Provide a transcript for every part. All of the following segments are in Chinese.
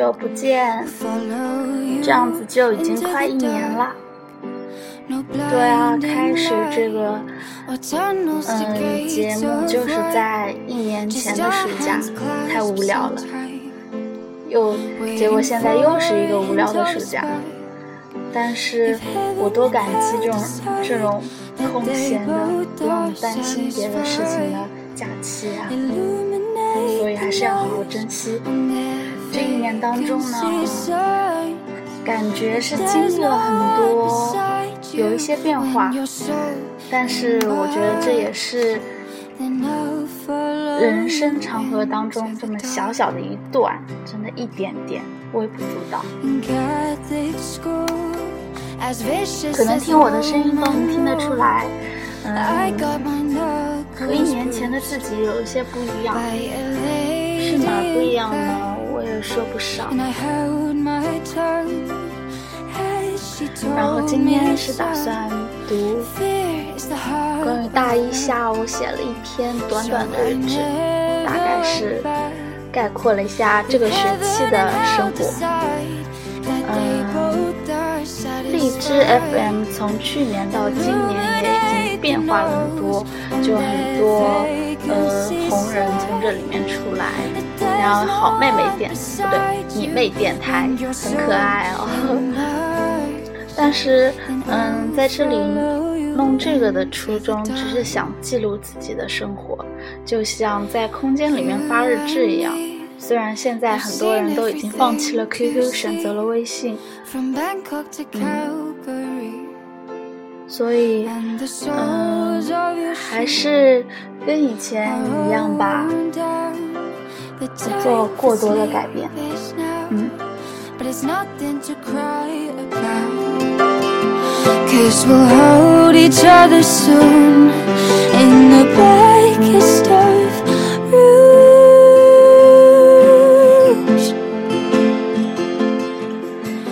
久不见，这样子就已经快一年了。对啊，开始这个嗯节目就是在一年前的暑假，太无聊了，又结果现在又是一个无聊的暑假。但是我多感激这种这种空闲的、不用担心别的事情的假期啊，所以还是要好好珍惜。这一年当中呢，感觉是经历了很多，有一些变化，但是我觉得这也是人生长河当中这么小小的一段，真的一点点微不足道。可能听我的声音都能听得出来，嗯，和一年前的自己有一些不一样，是哪不一样呢？说不上。然后今天是打算读关于大一下午写了一篇短短的日志，大概是概括了一下这个学期的生活。嗯，荔枝 FM 从去年到今年也已经变化了很多，就很多呃红人从这里面出来，然后好妹妹电不对，你妹电台很可爱哦。但是，嗯，在这里弄这个的初衷，只是想记录自己的生活，就像在空间里面发日志一样。虽然现在很多人都已经放弃了 QQ，选择了微信，嗯，所以，嗯，还是跟以前一样吧，不做过多的改变，嗯。Cause we'll hold each other soon in the blackest of rooms.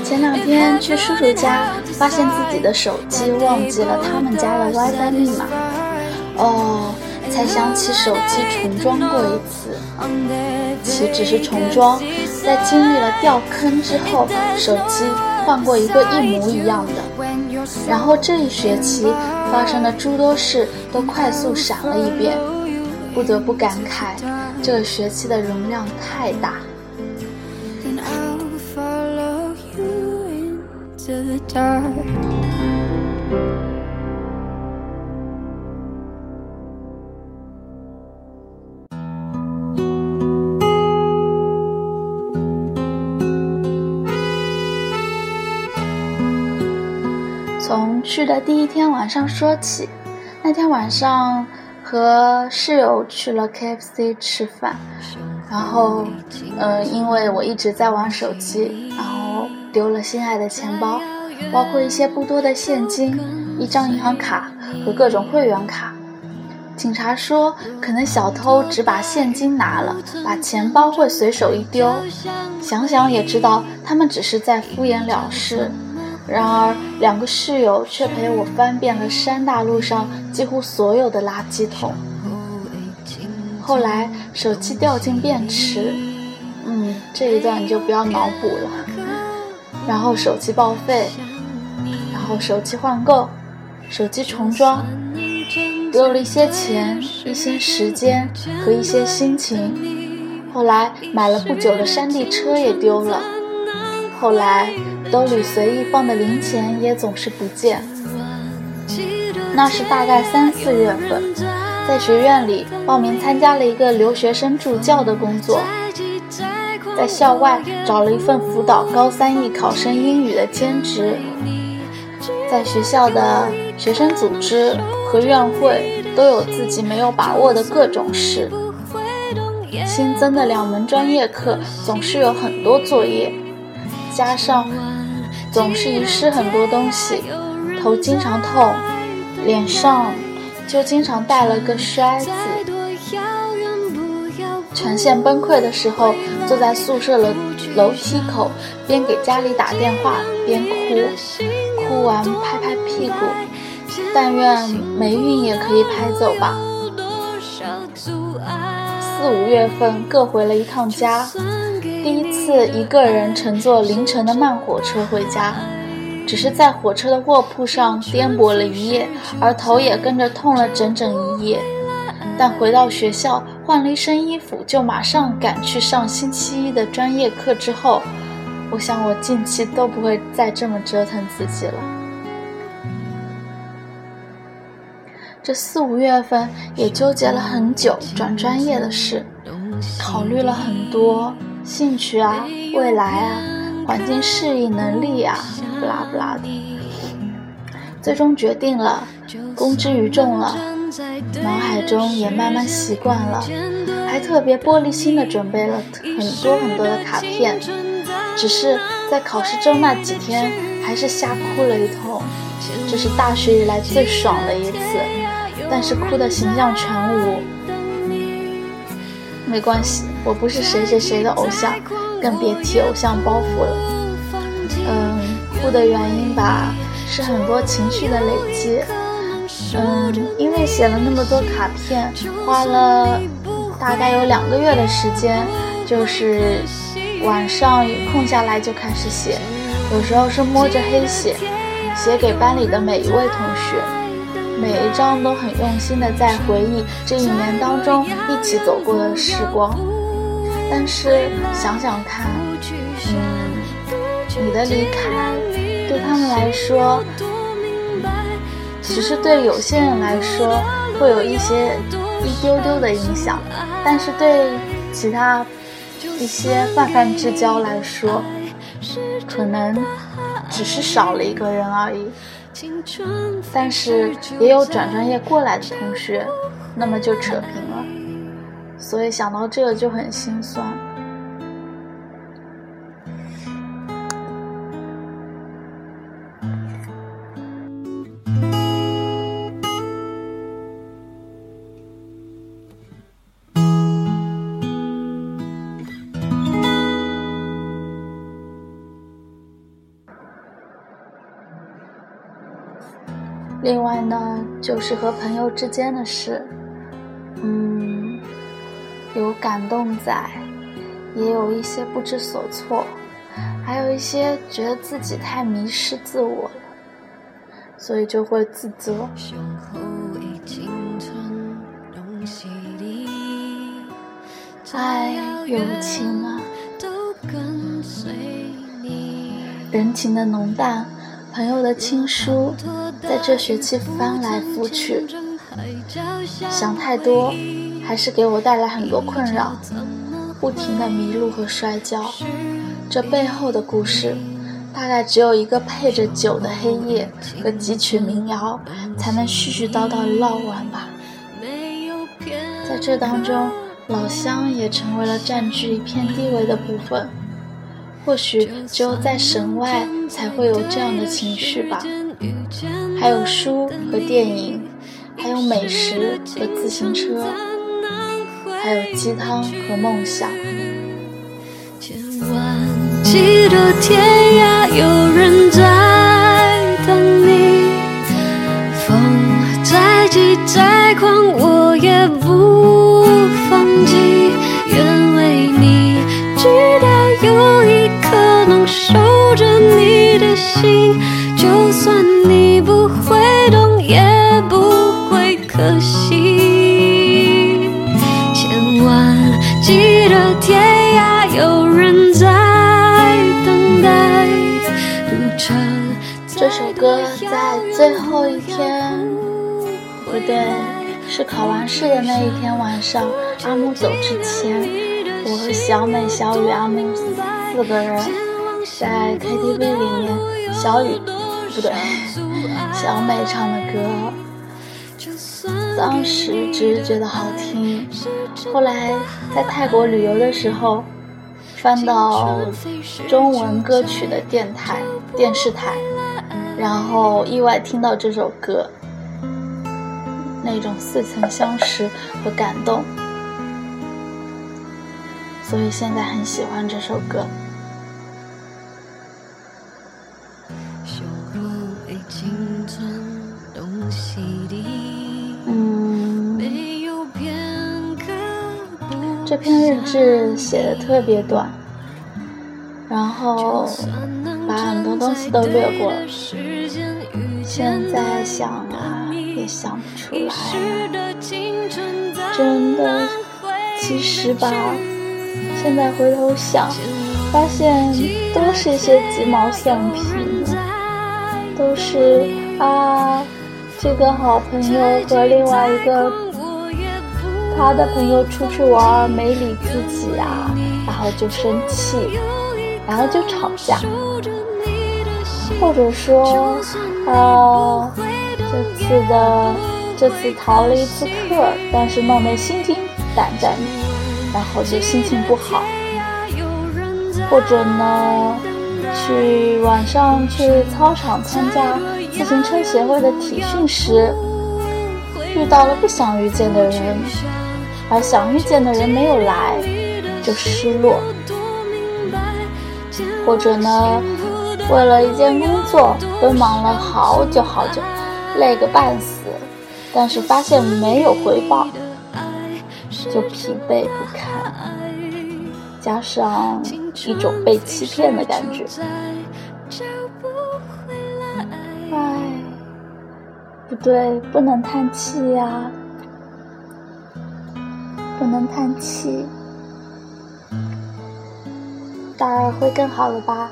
前两天去叔叔家，发现自己的手机忘记了他们家的 WiFi 密码。哦，才想起手机重装过一次，岂止是重装，在经历了掉坑之后，手机换过一个一模一样的。然后这一学期发生的诸多事都快速闪了一遍，不得不感慨，这个学期的容量太大。从去的第一天晚上说起，那天晚上和室友去了 KFC 吃饭，然后，呃，因为我一直在玩手机，然后丢了心爱的钱包，包括一些不多的现金、一张银行卡和各种会员卡。警察说，可能小偷只把现金拿了，把钱包会随手一丢。想想也知道，他们只是在敷衍了事。然而，两个室友却陪我翻遍了山大路上几乎所有的垃圾桶。后来，手机掉进便池，嗯，这一段你就不要脑补了。然后手机报废，然后手机换购，手机重装，丢了一些钱、一些时间和一些心情。后来买了不久的山地车也丢了。后来。兜里随意放的零钱也总是不见。那是大概三四月份，在学院里报名参加了一个留学生助教的工作，在校外找了一份辅导高三艺考生英语的兼职，在学校的学生组织和院会都有自己没有把握的各种事。新增的两门专业课总是有很多作业，加上。总是遗失很多东西，头经常痛，脸上就经常带了个筛子。全线崩溃的时候，坐在宿舍的楼梯口，边给家里打电话边哭，哭完拍拍屁股，但愿霉运也可以拍走吧。四五月份各回了一趟家，次一个人乘坐凌晨的慢火车回家，只是在火车的卧铺上颠簸了一夜，而头也跟着痛了整整一夜。但回到学校换了一身衣服，就马上赶去上星期一的专业课。之后，我想我近期都不会再这么折腾自己了。这四五月份也纠结了很久转专业的事，考虑了很多兴趣啊、未来啊、环境适应能力啊，不拉不拉的，最终决定了公之于众了。脑海中也慢慢习惯了，还特别玻璃心的准备了很多很多的卡片，只是在考试周那几天还是瞎哭了一通，这是大学以来最爽的一次，但是哭的形象全无。没关系，我不是谁谁谁的偶像，更别提偶像包袱了。嗯，哭的原因吧，是很多情绪的累积。嗯，因为写了那么多卡片，花了大概有两个月的时间，就是晚上空下来就开始写，有时候是摸着黑写，写给班里的每一位同学，每一张都很用心的在回忆这一年当中一起走过的时光。但是想想看，嗯，你的离开对他们来说。只是对有些人来说会有一些一丢丢的影响，但是对其他一些泛泛之交来说，可能只是少了一个人而已。但是也有转专业过来的同学，那么就扯平了。所以想到这个就很心酸。另外呢，就是和朋友之间的事，嗯，有感动在，也有一些不知所措，还有一些觉得自己太迷失自我了，所以就会自责。爱友情啊，人情的浓淡，朋友的亲疏。在这学期翻来覆去，想太多，还是给我带来很多困扰，不停的迷路和摔跤。这背后的故事，大概只有一个配着酒的黑夜和几曲民谣，才能絮絮叨叨唠完吧。在这当中，老乡也成为了占据一片地位的部分。或许只有在省外，才会有这样的情绪吧。还有书和电影，还有美食和自行车，还有鸡汤和梦想。千万记得天涯有人在等你，风再急再狂我这首歌在最后一天，不对，是考完试的那一天晚上，阿木走之前，我和小美、小雨、阿木四个人在 KTV 里面，小雨。不对，小美唱的歌，当时只是觉得好听。后来在泰国旅游的时候，翻到中文歌曲的电台、电视台，然后意外听到这首歌，那种似曾相识和感动，所以现在很喜欢这首歌。嗯，这篇日志写的特别短，然后。把很多东西都略过了。现在想啊，也想不出来。真的，其实吧，现在回头想，发现都是一些鸡毛蒜皮，都是啊，这个好朋友和另外一个。他的朋友出去玩没理自己啊，然后就生气，然后就吵架，或者说，呃，这次的这次逃了一次课，但是弄得心惊胆战，然后就心情不好，或者呢，去晚上去操场参加自行车协会的体训时，遇到了不想遇见的人。而想遇见的人没有来，就失落；或者呢，为了一件工作奔忙了好久好久，累个半死，但是发现没有回报，就疲惫不堪，加上一种被欺骗的感觉。唉，不对，不能叹气呀。不能叹气，大二会更好了吧？